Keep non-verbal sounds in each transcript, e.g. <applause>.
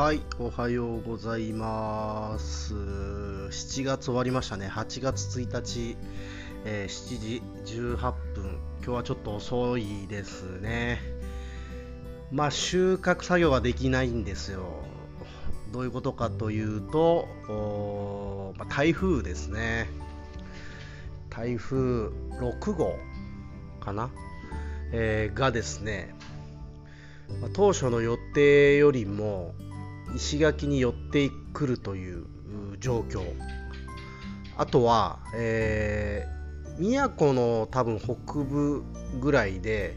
はい、おはようございます。7月終わりましたね。8月1日、えー7時18分。今日はちょっと遅いですね。まあ、収穫作業ができないんですよ。どういうことかというと、まあ台風ですね。台風6号かな、えーがですね、まあ当初の予定よりも石垣に寄ってくるという状況。あとは、えー宮古の多分北部ぐらいで、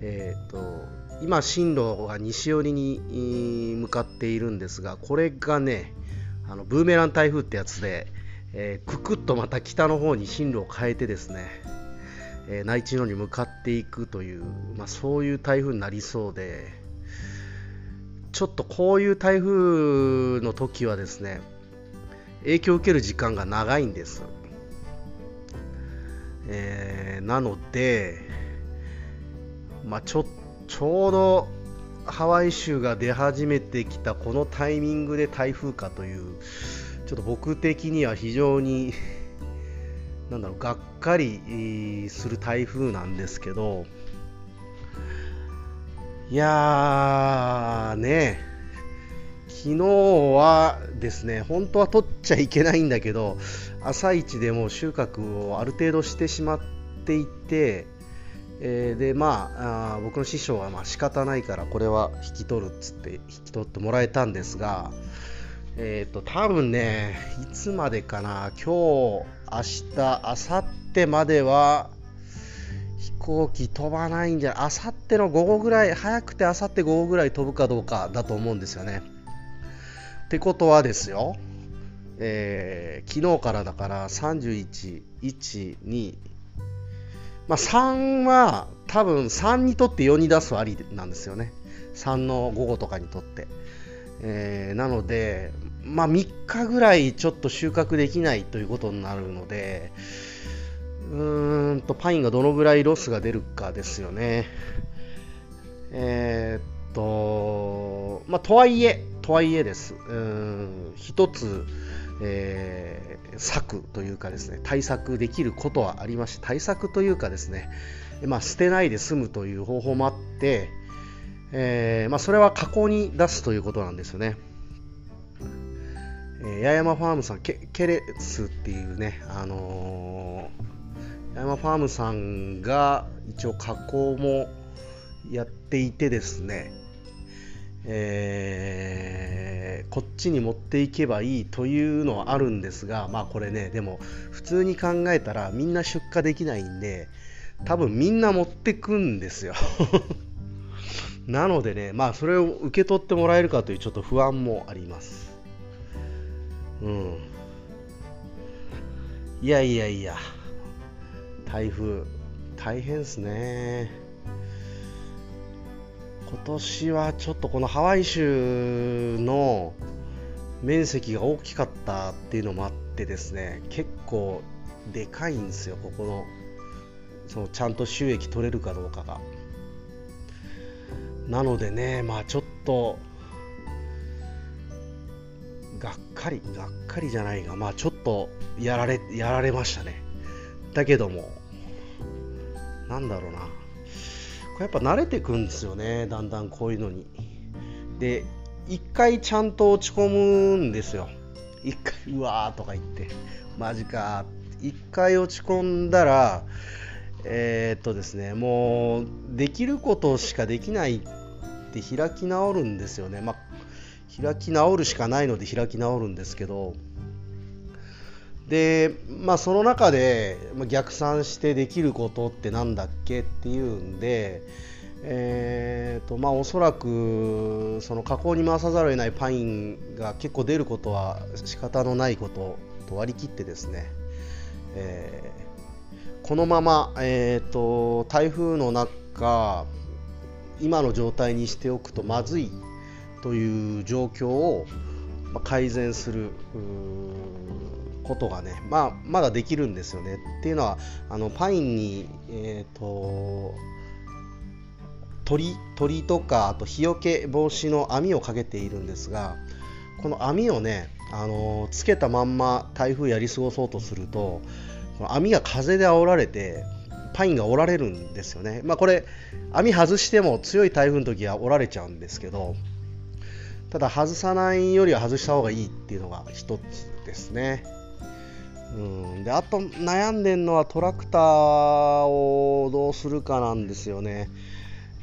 えーと今進路が西寄りに向かっているんですがこれがねあのブーメラン台風ってやつで、えーくくっとまた北の方に進路を変えてですね、えー内地のに向かっていくという、まあ、そういう台風になりそうで。ちょっとこういう台風の時はですね影響を受ける時間が長いんです、えーなので、まあ、ちょちょうどハワイ州が出始めてきたこのタイミングで台風かというちょっと僕的には非常になんだろうがっかりする台風なんですけどいやーね。昨日はですね本当は取っちゃいけないんだけど朝一でもう収穫をある程度してしまっていて、えーでまああ僕の師匠はまあ仕方ないからこれは引き取るっつって引き取ってもらえたんですがえっ、と多分ねいつまでかな今日明日明後日までは飛行機飛ばないんじゃない明後日の午後ぐらい早くて明後日午後ぐらい飛ぶかどうかだと思うんですよねってことはですよ、えー昨日からだから31、1、2、まあ、3は多分3にとって4に出すありなんですよね。3の午後とかにとって。えーなので、まあ、3日ぐらいちょっと収穫できないということになるので、うーんとパインがどのぐらいロスが出るかですよね。えーっと、まあ、とはいえ、とはいえです。うん一つ、えー策というかですね、対策できることはありまして、対策というかですね、まあ、捨てないで済むという方法もあって、えーまあ、それは加工に出すということなんですよね。えー八重山ファームさん、ケケレスっていうね、あのー山ファームさんが一応加工もやっていてですね、えーこっちに持っていけばいいというのはあるんですが、まあこれね、でも普通に考えたらみんな出荷できないんで、多分みんな持ってくんですよ。<laughs> なのでね、まあそれを受け取ってもらえるかというちょっと不安もあります。うん。いやいやいや、台風、大変ですね。今年はちょっとこのハワイ州の面積が大きかったっていうのもあってですね、結構でかいんですよ、ここの、そのちゃんと収益取れるかどうかが。なのでね、まあちょっと、がっかり、がっかりじゃないが、まあちょっとやられ、やられましたね。だけども、なんだろうな。これやっぱ慣れてくんですよね、だんだんこういうのに。で、一回ちゃんと落ち込むんですよ。一回、うわーとか言って、マジか。一回落ち込んだら、えーっとですね、もう、できることしかできないって開き直るんですよね。まあ、開き直るしかないので開き直るんですけど、で、まあ、その中で逆算してできることってなんだっけっていうんで、えーとまあ、おそらくその加工に回さざるを得ないパインが結構出ることは仕方のないことと割り切ってですね、えーこのまま、えーと台風の中今の状態にしておくとまずいという状況を改善することがね、まあ、まだできるんですよね。っていうのはあのパインに、えー、と鳥鳥とかあと日よけ防止の網をかけているんですがこの網をね、あの、つけたまんま台風やり過ごそうとするとこの網が風で煽られてパインが折られるんですよね。まあ、これ網外しても強い台風の時は折られちゃうんですけどただ外さないよりは外した方がいいっていうのが一つですね。うん、であと悩んでるのはトラクターをどうするかなんですよね。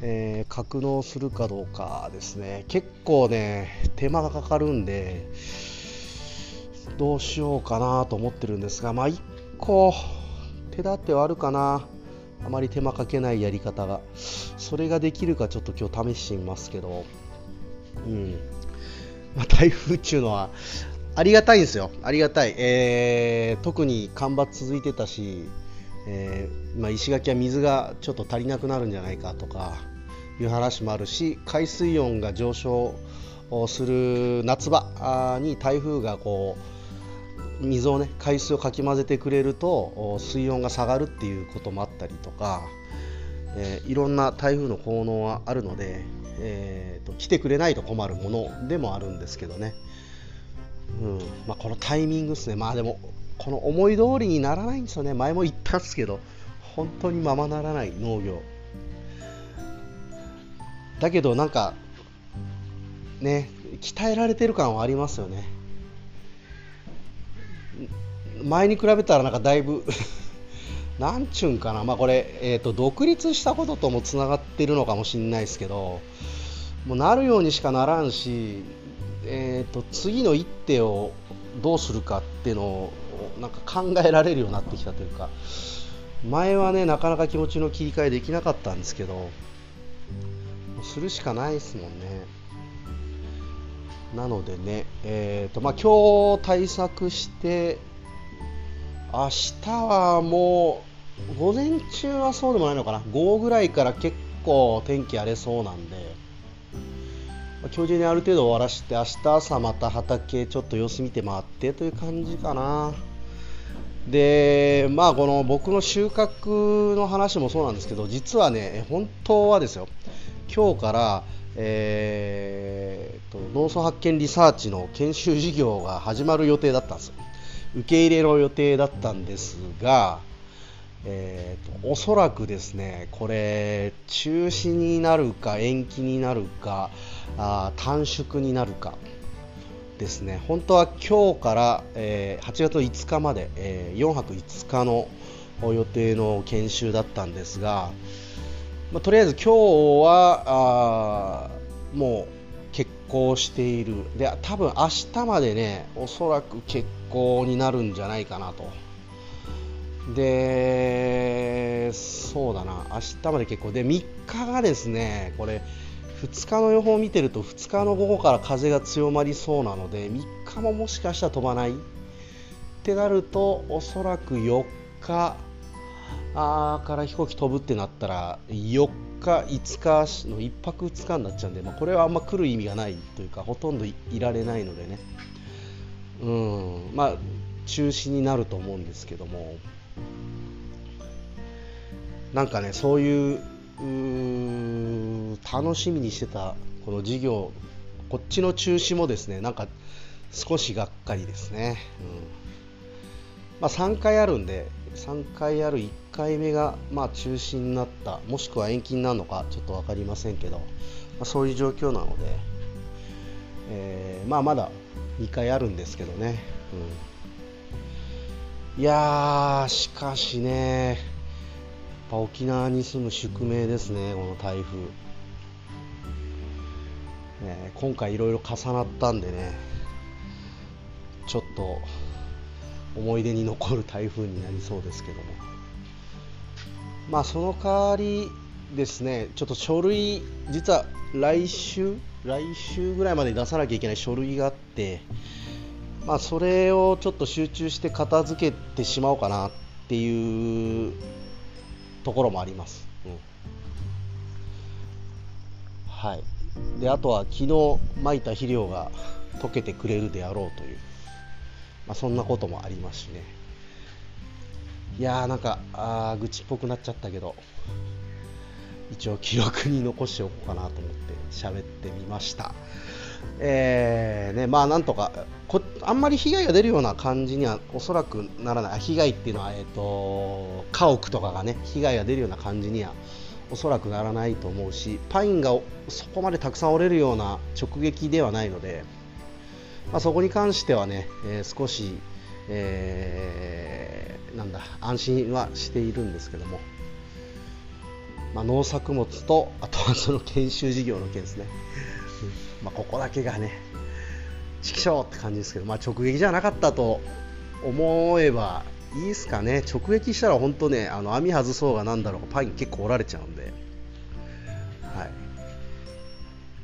えー、格納するかどうかですね。結構ね手間がかかるんでどうしようかなと思ってるんですがまあ1個手立てはあるかな。あまり手間かけないやり方が。それができるかちょっと今日試してみますけど。うん。まあ、台風っていうのはありがたいですよ。ありがたい、えー、特に干ばつ続いてたしえー、まあ、石垣は水がちょっと足りなくなるんじゃないかとかいう話もあるし海水温が上昇する夏場に台風がこう水をね海水をかき混ぜてくれると水温が下がるっていうこともあったりとか、えー、いろんな台風の効能はあるので、えーと、来てくれないと困るものでもあるんですけどね、うん。まあ、このタイミングですね。まあでもこの思い通りにならないんですよね。前も言ったんですけど。本当にままならない農業。だけどなんかね鍛えられてる感はありますよね。前に比べたらなんかだいぶ <laughs> なんちゅうんかな、まあ、これ、えーと、独立したことともつながってるのかもしれないですけどもうなるようにしかならんし、えーと次の一手をどうするかっていうのをなんか考えられるようになってきたというか前はねなかなか気持ちの切り替えできなかったんですけどするしかないですもんね。なのでねえーとまあ、今日対策して明日はもう午前中はそうでもないのかな。午後ぐらいから結構天気荒れそうなんで今日中にある程度終わらして明日朝また畑ちょっと様子見て回ってという感じかな。でまあこの僕の収穫の話もそうなんですけど実はね本当はですよ今日から、えーと、農村発見リサーチの研修事業が始まる予定だったんです。受け入れの予定だったんですが、えーと、おそらくですねこれ中止になるか延期になるかあ短縮になるかですね。本当は今日から、えー、8月5日まで、えー、4泊5日の予定の研修だったんですが、まあ、とりあえず今日はあもう決行している。で多分明日までねおそらく決行になるんじゃないかなと。でそうだな。明日まで結構。で3日がですねこれ2日の予報を見てると2日の午後から風が強まりそうなので3日ももしかしたら飛ばない？ってなるとおそらく4日あから飛行機飛ぶってなったら4日5日の1泊2日になっちゃうんで、まあ、これはあんま来る意味がないというかほとんどいられないのでね。うん。まあ中止になると思うんですけども。なんかねそういう楽しみにしてたこの事業こっちの中止もですねなんか少しがっかりですね、うん。まあ、3回あるんで3回ある1回目がまあ中止になったもしくは延期になるのかちょっと分かりませんけど、まあ、そういう状況なので、えー、まあ、まだ2回あるんですけどね、うん、いやしかしねぱ沖縄に住む宿命ですね、この台風。ね、今回いろいろ重なったんでね、ちょっと思い出に残る台風になりそうですけども。まあその代わりですね、ちょっと書類、実は来週、来週ぐらいまで出さなきゃいけない書類があって、まあ、それをちょっと集中して片付けてしまおうかなっていうところもあります。うん、はい、であとは昨日まいた肥料が溶けてくれるであろうという、まあ、そんなこともありますしね。いやーなんかあ愚痴っぽくなっちゃったけど。一応記録に残しておこうかなと思って喋ってみました。えーね、まあなんとかこあんまり被害が出るような感じにはおそらくならない被害っていうのは、えーと、家屋とかがね被害が出るような感じにはおそらくならないと思うしパインがそこまでたくさん折れるような直撃ではないので、まあ、そこに関してはね、えー、少し、えー、なんだ安心はしているんですけども、まあ、農作物とあとはその研修事業の件ですね。まあ、ここだけがね、畜生って感じですけど、まあ、直撃じゃなかったと思えばいいですかね、直撃したら本当ね、あの網外そうがなんだろう、パイン結構折られちゃうんで。はい、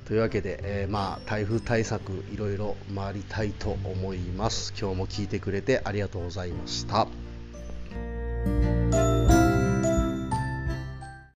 というわけで、えー、まあ、台風対策、いろいろ回りたいと思います。今日も聞いてくれてありがとうございました。